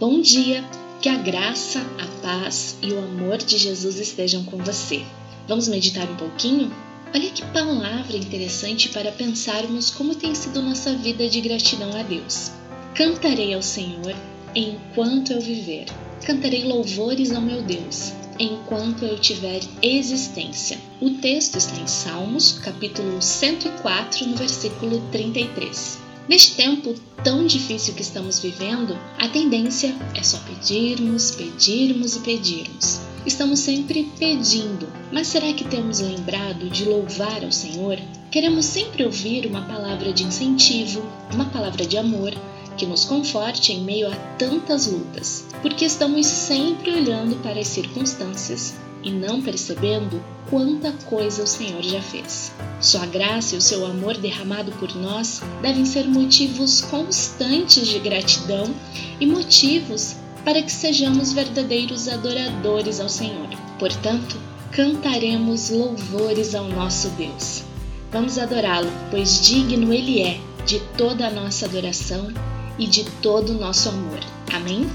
Bom dia, que a graça, a paz e o amor de Jesus estejam com você. Vamos meditar um pouquinho? Olha que palavra interessante para pensarmos como tem sido nossa vida de gratidão a Deus. Cantarei ao Senhor enquanto eu viver. Cantarei louvores ao meu Deus enquanto eu tiver existência. O texto está em Salmos, capítulo 104, no versículo 33. Neste tempo tão difícil que estamos vivendo, a tendência é só pedirmos, pedirmos e pedirmos. Estamos sempre pedindo, mas será que temos lembrado de louvar ao Senhor? Queremos sempre ouvir uma palavra de incentivo, uma palavra de amor que nos conforte em meio a tantas lutas, porque estamos sempre olhando para as circunstâncias e não percebendo quanta coisa o Senhor já fez. Sua graça e o seu amor derramado por nós devem ser motivos constantes de gratidão e motivos para que sejamos verdadeiros adoradores ao Senhor. Portanto, cantaremos louvores ao nosso Deus. Vamos adorá-lo, pois digno Ele é de toda a nossa adoração e de todo o nosso amor. Amém?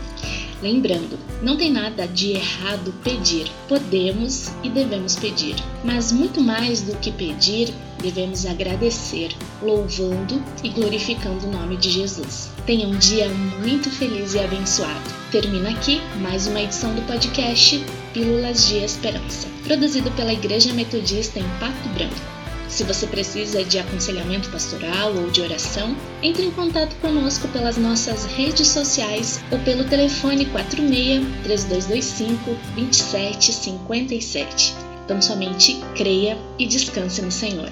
Lembrando, não tem nada de errado pedir. Podemos e devemos pedir, mas muito mais do que pedir, devemos agradecer, louvando e glorificando o nome de Jesus. Tenha um dia muito feliz e abençoado. Termina aqui mais uma edição do podcast Pílulas de Esperança, produzido pela Igreja Metodista em Pato Branco. Se você precisa de aconselhamento pastoral ou de oração, entre em contato conosco pelas nossas redes sociais ou pelo telefone 46 3225 2757. Então somente creia e descanse no Senhor.